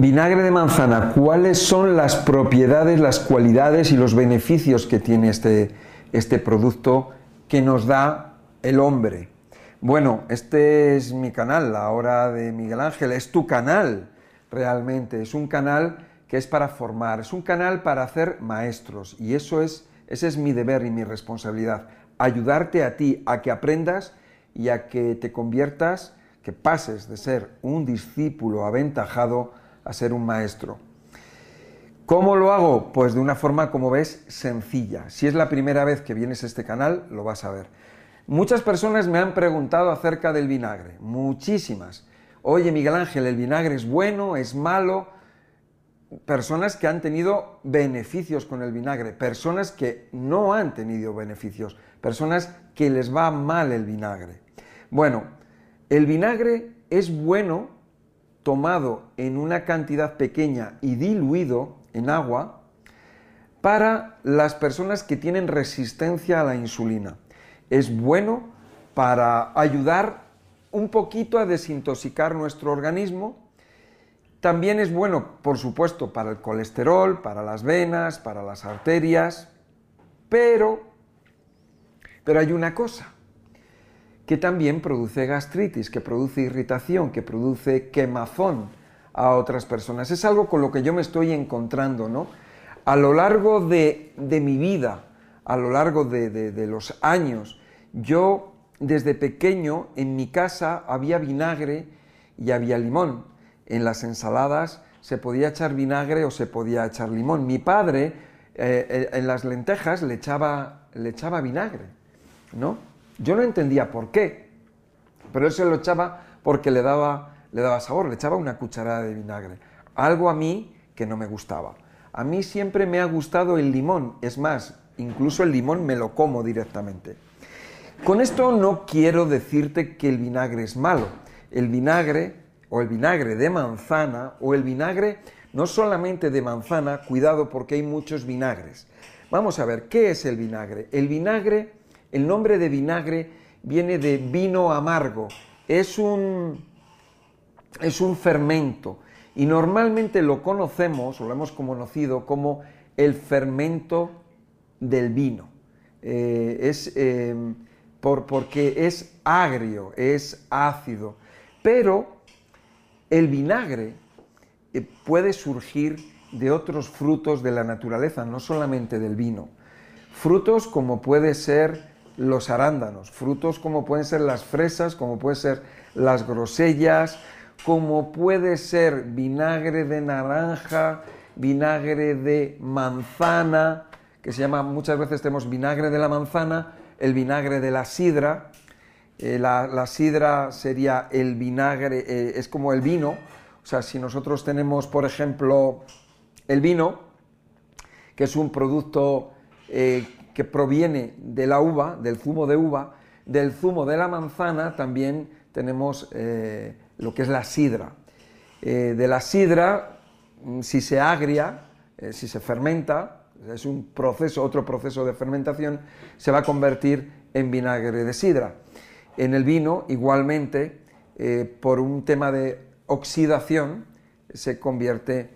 Vinagre de manzana, ¿cuáles son las propiedades, las cualidades y los beneficios que tiene este, este producto que nos da el hombre? Bueno, este es mi canal, la hora de Miguel Ángel, es tu canal realmente, es un canal que es para formar, es un canal para hacer maestros. Y eso es, ese es mi deber y mi responsabilidad, ayudarte a ti a que aprendas y a que te conviertas, que pases de ser un discípulo aventajado a ser un maestro. ¿Cómo lo hago? Pues de una forma, como ves, sencilla. Si es la primera vez que vienes a este canal, lo vas a ver. Muchas personas me han preguntado acerca del vinagre, muchísimas. Oye, Miguel Ángel, ¿el vinagre es bueno, es malo? Personas que han tenido beneficios con el vinagre, personas que no han tenido beneficios, personas que les va mal el vinagre. Bueno, el vinagre es bueno tomado en una cantidad pequeña y diluido en agua para las personas que tienen resistencia a la insulina es bueno para ayudar un poquito a desintoxicar nuestro organismo. También es bueno, por supuesto, para el colesterol, para las venas, para las arterias, pero, pero hay una cosa, que también produce gastritis, que produce irritación, que produce quemazón a otras personas. Es algo con lo que yo me estoy encontrando, ¿no? A lo largo de, de mi vida, a lo largo de, los años. Yo desde pequeño en mi casa había vinagre y había limón. En las ensaladas se podía echar vinagre o se podía echar limón. Mi padre eh, eh, en las lentejas le echaba, le echaba vinagre, ¿no? Yo no entendía por qué, pero él se lo echaba porque le daba, le daba sabor, le echaba una cucharada de vinagre. Algo a mí que no me gustaba. A mí siempre me ha gustado el limón, es más, incluso el limón me lo como directamente. Con esto no quiero decirte que el vinagre es malo. El vinagre o el vinagre de manzana o el vinagre no solamente de manzana, cuidado porque hay muchos vinagres. Vamos a ver, ¿qué es el vinagre? El vinagre, el nombre de vinagre viene de vino amargo. Es un, es un fermento y normalmente lo conocemos o lo hemos conocido como el fermento del vino. Eh, es em, por, porque es agrio, es ácido. Pero el vinagre eh, puede surgir de otros frutos de la naturaleza, no solamente del vino. Frutos como puede ser los arándanos, frutos como pueden ser las fresas, como pueden ser las grosellas, como puede ser vinagre de naranja, vinagre de manzana, que se llama, muchas veces tenemos vinagre de la manzana, el vinagre de la sidra, eh, la, sidra sería el vinagre, eh, es como el vino, o sea, si nosotros tenemos, por ejemplo, el vino, que es un producto eh, que proviene de la uva, del zumo de uva, del zumo de la manzana también tenemos lo que es la sidra. de la sidra, mm, si se agria, si se fermenta, es un proceso, otro proceso de fermentación, se va a convertir en vinagre de sidra. En el vino, igualmente, eh, por un tema de oxidación, se convierte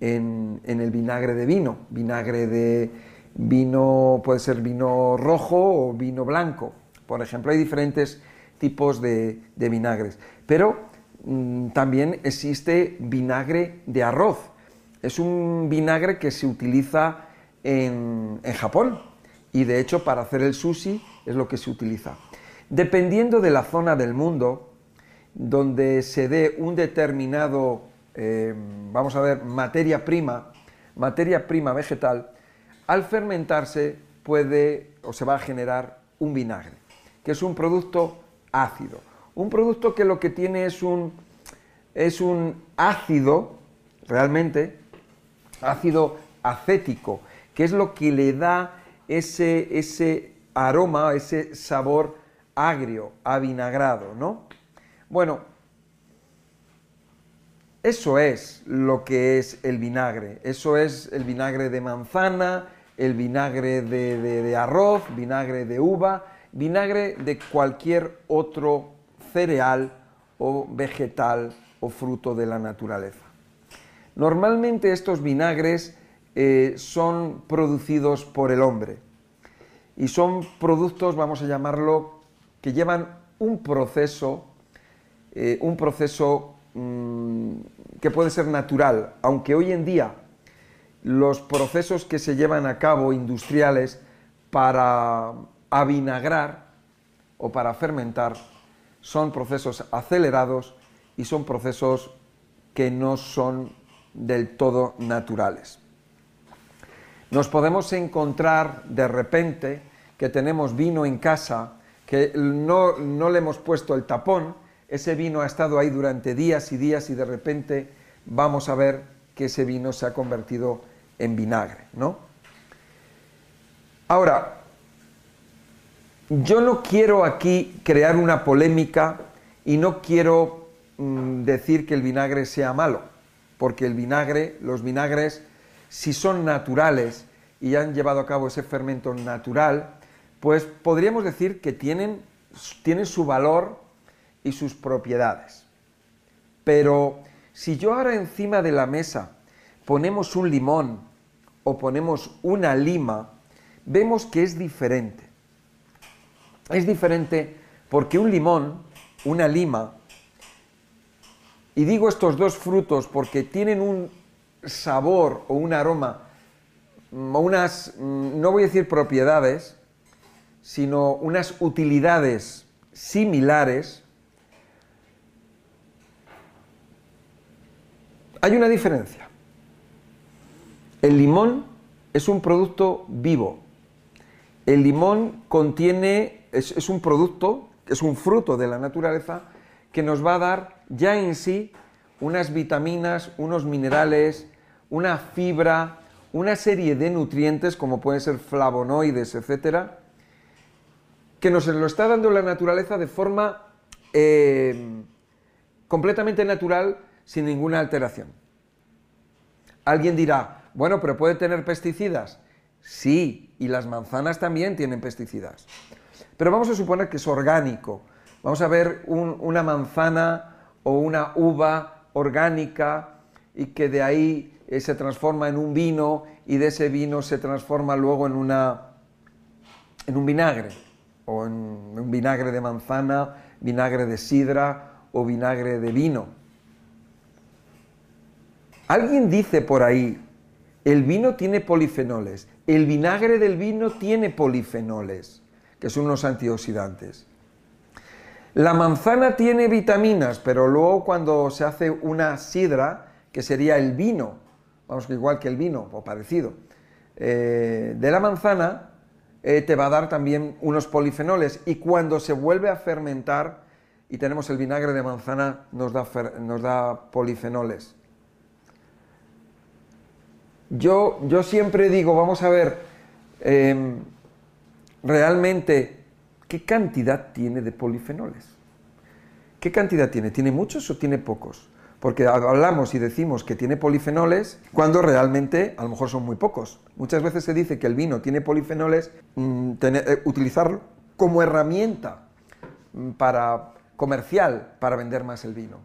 en, el vinagre de vino. Vinagre de vino, puede ser vino rojo o vino blanco. Por ejemplo, hay diferentes tipos de, vinagres. Pero mm, también existe vinagre de arroz. Es un vinagre que se utiliza en, Japón y de hecho para hacer el sushi es lo que se utiliza. Dependiendo de la zona del mundo donde se dé un determinado, eh, vamos a ver, materia prima, materia prima vegetal, al fermentarse puede o se va a generar un vinagre, que es un producto ácido. Un producto que lo que tiene es un, es un ácido, realmente, ácido acético, que es lo que le da ese, ese aroma, ese sabor agrio, avinagrado, ¿no? Bueno, eso es lo que es el vinagre. Eso es el vinagre de manzana, el vinagre de, de, arroz, vinagre de uva, vinagre de cualquier otro cereal o vegetal o fruto de la naturaleza. Normalmente estos vinagres eh, son producidos por el hombre y son productos, vamos a llamarlo, que llevan un proceso, eh, un proceso mm, que puede ser natural, aunque hoy en día los procesos que se llevan a cabo industriales para avinagrar o para fermentar son procesos acelerados y son procesos que no son del todo naturales. Nos podemos encontrar de repente que tenemos vino en casa, que no, no le hemos puesto el tapón, ese vino ha estado ahí durante días y días y de repente vamos a ver que ese vino se ha convertido en vinagre, ¿no? Ahora, yo no quiero aquí crear una polémica y no quiero mm, decir que el vinagre sea malo, porque el vinagre, los vinagres, si son naturales y han llevado a cabo ese fermento natural, pues podríamos decir que tienen, tienen su valor y sus propiedades. Pero si yo ahora encima de la mesa ponemos un limón o ponemos una lima, vemos que es diferente. Es diferente porque un limón, una lima, y digo estos dos frutos porque tienen un sabor o un aroma, o unas, no voy a decir propiedades, sino unas utilidades similares, hay una diferencia. El limón es un producto vivo. El limón contiene, es, un producto, es un fruto de la naturaleza que nos va a dar ya en sí unas vitaminas, unos minerales, una fibra, una serie de nutrientes como pueden ser flavonoides, etcétera, que nos lo está dando la naturaleza de forma eh, completamente natural, sin ninguna alteración. Alguien dirá, bueno, pero puede tener pesticidas. Sí, y las manzanas también tienen pesticidas. Pero vamos a suponer que es orgánico. Vamos a ver una manzana o una uva orgánica y que de ahí eh, se transforma en un vino y de ese vino se transforma luego en, una, en un vinagre, o en un vinagre de manzana, vinagre de sidra o vinagre de vino. Alguien dice por ahí, el vino tiene polifenoles. El vinagre del vino tiene polifenoles, que son unos antioxidantes. La manzana tiene vitaminas, pero luego cuando se hace una sidra, que sería el vino, vamos que igual que el vino, o parecido, eh, de la manzana, eh, te va a dar también unos polifenoles. Y cuando se vuelve a fermentar y tenemos el vinagre de manzana, nos da polifenoles. Yo, siempre digo, vamos a ver, em, realmente, ¿qué cantidad tiene de polifenoles? ¿Qué cantidad tiene? ¿Tiene muchos o tiene pocos? Porque hablamos y decimos que tiene polifenoles cuando realmente a lo mejor son muy pocos. Muchas veces se dice que el vino tiene polifenoles, mm, eh, utilizarlo como herramienta mm, para comercial para vender más el vino.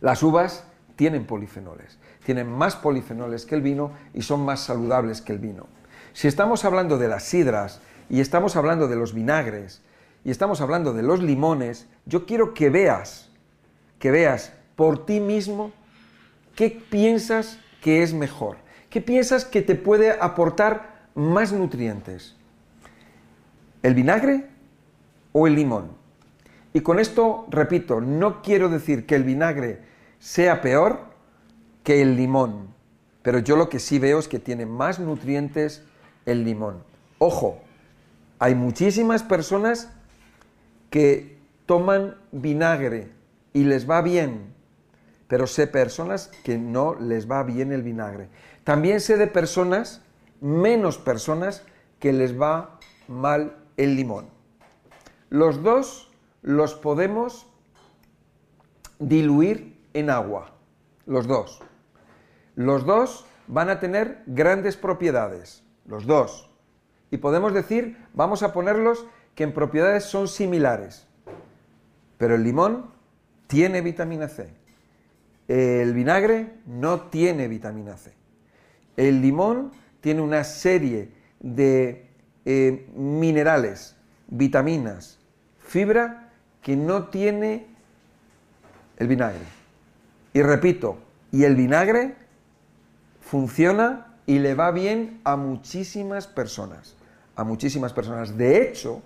Las uvas tienen polifenoles tienen más polifenoles que el vino y son más saludables que el vino. Si estamos hablando de las sidras y estamos hablando de los vinagres y estamos hablando de los limones, yo quiero que veas, que veas por ti mismo qué piensas que es mejor, qué piensas que te puede aportar más nutrientes. ¿El vinagre o el limón? Y con esto, repito, no quiero decir que el vinagre sea peor, que el limón. Pero yo lo que sí veo es que tiene más nutrientes el limón. Ojo, hay muchísimas personas que toman vinagre y les va bien, pero sé personas que no les va bien el vinagre. También sé de personas, menos personas, que les va mal el limón. Los dos los podemos diluir en agua, los dos. Los dos van a tener grandes propiedades, los dos. Y podemos decir, vamos a ponerlos que en propiedades son similares. Pero el limón tiene vitamina C El vinagre no tiene vitamina C. El limón tiene una serie de eh, minerales, vitaminas, fibra que no tiene el vinagre. Y repito, y el vinagre funciona y le va bien a muchísimas personas. A muchísimas personas. De hecho,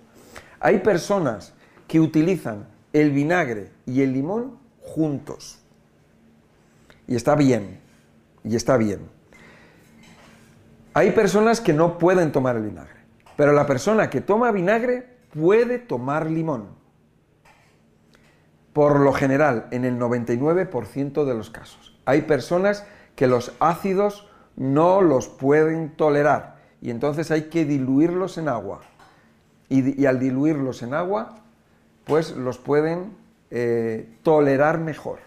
hay personas que utilizan el vinagre y el limón juntos. Y está bien. Y está bien. Hay personas que no pueden tomar el vinagre. Pero la persona que toma vinagre puede tomar limón. Por lo general, en el 99% de los casos. Hay personas que los ácidos no los pueden tolerar y entonces hay que diluirlos en agua. Y, al diluirlos en agua, pues los pueden eh, tolerar mejor.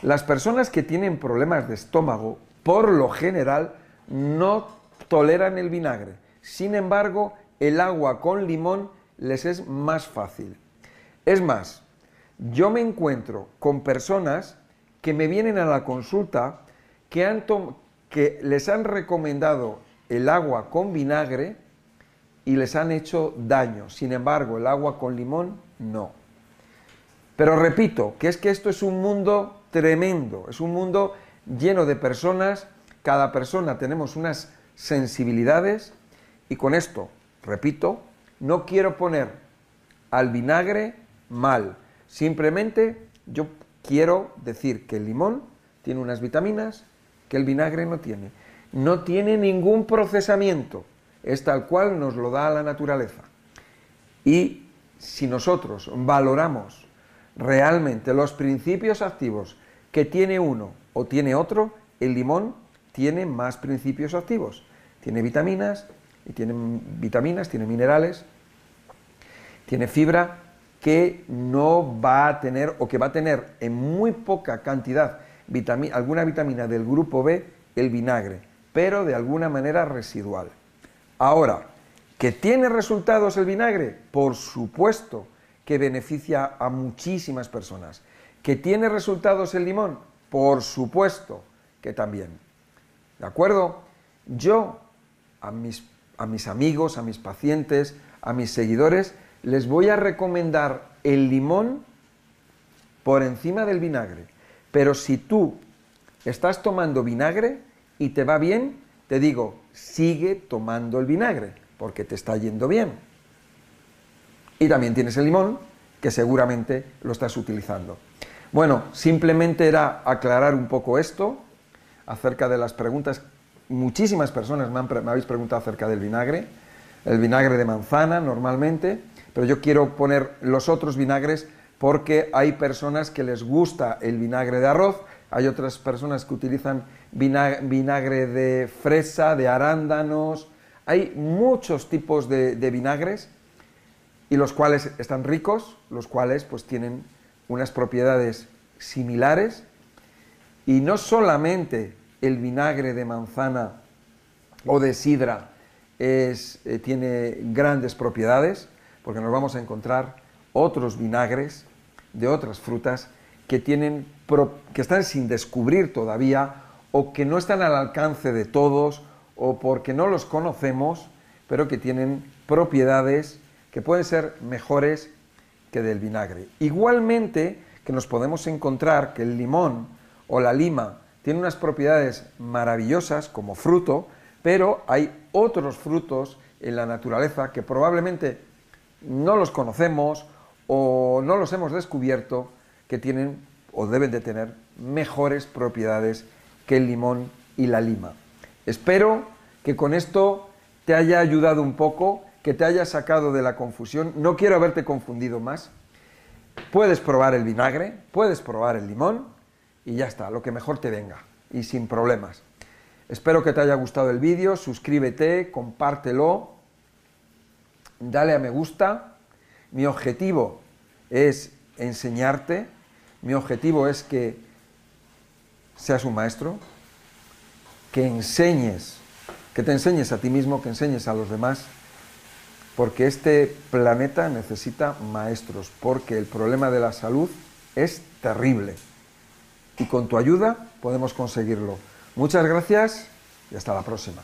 Las personas que tienen problemas de estómago, por lo general, no toleran el vinagre. Sin embargo, el agua con limón les es más fácil. Es más, yo me encuentro con personas que me vienen a la consulta que, les han recomendado el agua con vinagre y les han hecho daño. Sin embargo, el agua con limón no. Pero repito, que es que esto es un mundo tremendo, es un mundo lleno de personas, cada persona tenemos unas sensibilidades y con esto, repito, no quiero poner al vinagre mal, simplemente yo quiero decir que el limón tiene unas vitaminas que el vinagre no tiene. No tiene ningún procesamiento, es tal cual nos lo da la naturaleza. Y si nosotros valoramos realmente los principios activos que tiene uno o tiene otro, el limón tiene más principios activos. Tiene vitaminas, y tiene vitaminas, tiene minerales, tiene fibra que no va a tener o que va a tener en muy poca cantidad alguna vitamina del grupo B, el vinagre, pero de alguna manera residual. Ahora, ¿que tiene resultados el vinagre? Por supuesto que beneficia a muchísimas personas. ¿Que tiene resultados el limón? Por supuesto que también. ¿De acuerdo? Yo a mis, a mis amigos, a mis pacientes, a mis seguidores, les voy a recomendar el limón por encima del vinagre. Pero si tú estás tomando vinagre y te va bien, te digo, sigue tomando el vinagre, porque te está yendo bien. Y también tienes el limón, que seguramente lo estás utilizando. Bueno, simplemente era aclarar un poco esto acerca de las preguntas. Muchísimas personas me, me habéis preguntado acerca del vinagre, el vinagre de manzana normalmente, pero yo quiero poner los otros vinagres porque hay personas que les gusta el vinagre de arroz, hay otras personas que utilizan vinagre de fresa, de arándanos, hay muchos tipos de, vinagres y los cuales están ricos, los cuales pues tienen unas propiedades similares. Y no solamente el vinagre de manzana o de sidra eh, tiene grandes propiedades, porque nos vamos a encontrar otros vinagres de otras frutas que, tienen, que están sin descubrir todavía o que no están al alcance de todos o porque no los conocemos, pero que tienen propiedades que pueden ser mejores que del vinagre. Igualmente que nos podemos encontrar que el limón o la lima tiene unas propiedades maravillosas como fruto, pero hay otros frutos en la naturaleza que probablemente no los conocemos o no los hemos descubierto que tienen o deben de tener mejores propiedades que el limón y la lima. Espero que con esto te haya ayudado un poco, que te haya sacado de la confusión. No quiero haberte confundido más. Puedes probar el vinagre, puedes probar el limón y ya está, lo que mejor te venga y sin problemas. Espero que te haya gustado el vídeo, suscríbete, compártelo, dale a me gusta mi objetivo es enseñarte, mi objetivo es que seas un maestro, que enseñes, que te enseñes a ti mismo, que enseñes a los demás, porque este planeta necesita maestros, porque el problema de la salud es terrible. y con tu ayuda podemos conseguirlo. Muchas gracias y hasta la próxima.